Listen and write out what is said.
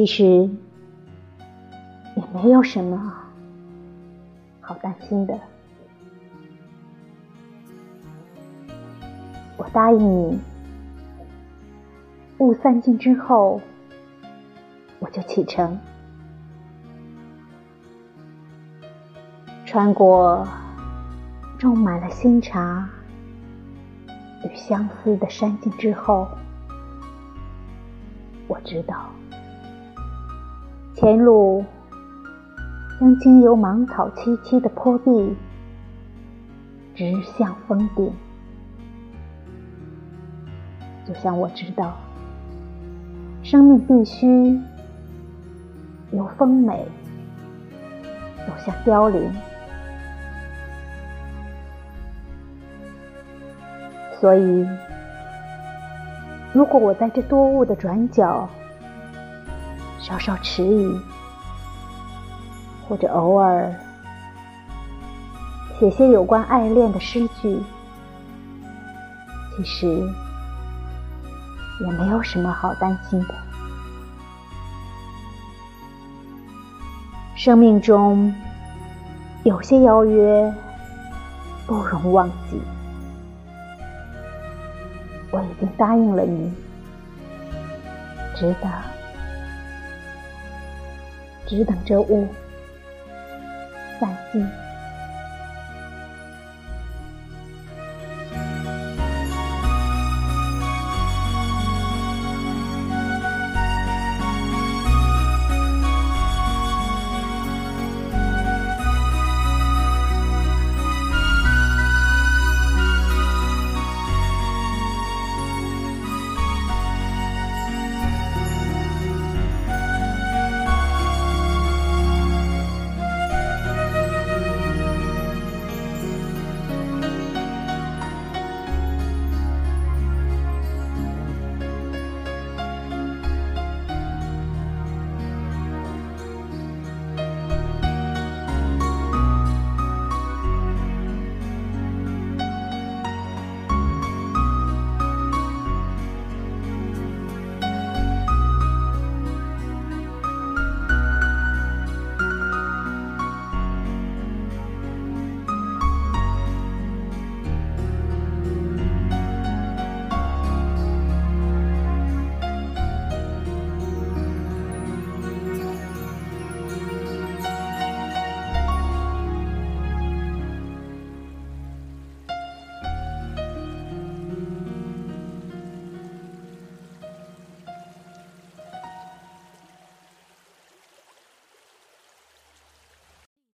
其实也没有什么好担心的。我答应你，雾散尽之后，我就启程，穿过种满了新茶与相思的山径之后，我知道。前路将经由芒草萋萋的坡地，直向峰顶。就像我知道，生命必须由丰美走向凋零，所以，如果我在这多雾的转角，稍稍迟疑，或者偶尔写些有关爱恋的诗句，其实也没有什么好担心的。生命中有些邀约不容忘记，我已经答应了你，值得。只等着我散尽。